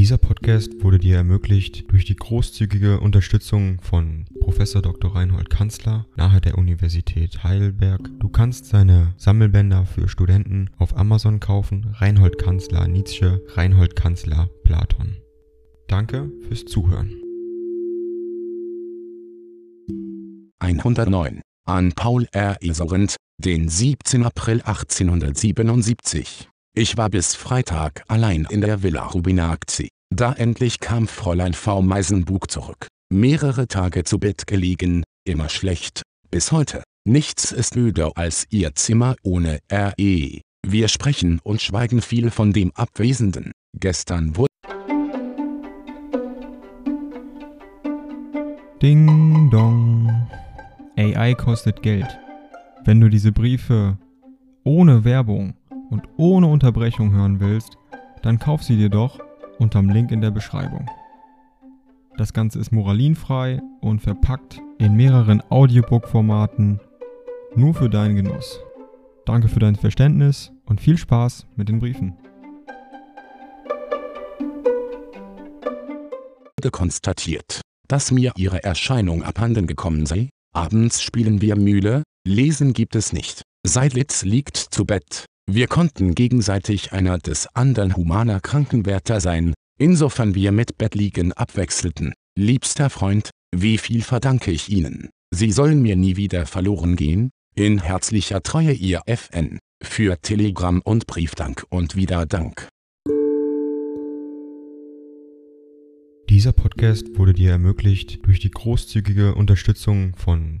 Dieser Podcast wurde dir ermöglicht durch die großzügige Unterstützung von Professor Dr. Reinhold Kanzler nahe der Universität Heidelberg. Du kannst seine Sammelbänder für Studenten auf Amazon kaufen. Reinhold Kanzler Nietzsche, Reinhold Kanzler Platon. Danke fürs Zuhören. 109 an Paul R. Isorent, den 17. April 1877. Ich war bis Freitag allein in der Villa Rubinacci. Da endlich kam Fräulein V. Meisenbug zurück. Mehrere Tage zu Bett gelegen, immer schlecht, bis heute. Nichts ist müder als ihr Zimmer ohne R.E. Wir sprechen und schweigen viel von dem Abwesenden. Gestern wurde Ding dong. AI kostet Geld. Wenn du diese Briefe ohne Werbung und ohne Unterbrechung hören willst, dann kauf sie dir doch unterm Link in der Beschreibung. Das Ganze ist moralinfrei und verpackt in mehreren Audiobook-Formaten nur für deinen Genuss. Danke für dein Verständnis und viel Spaß mit den Briefen. konstatiert, dass mir ihre Erscheinung abhanden gekommen sei. Abends spielen wir Mühle, lesen gibt es nicht. Seidlitz liegt zu Bett, wir konnten gegenseitig einer des anderen humaner Krankenwärter sein, insofern wir mit Bettliegen abwechselten. Liebster Freund, wie viel verdanke ich Ihnen? Sie sollen mir nie wieder verloren gehen. In herzlicher Treue Ihr FN. Für Telegramm und Briefdank und wieder Dank. Dieser Podcast wurde dir ermöglicht durch die großzügige Unterstützung von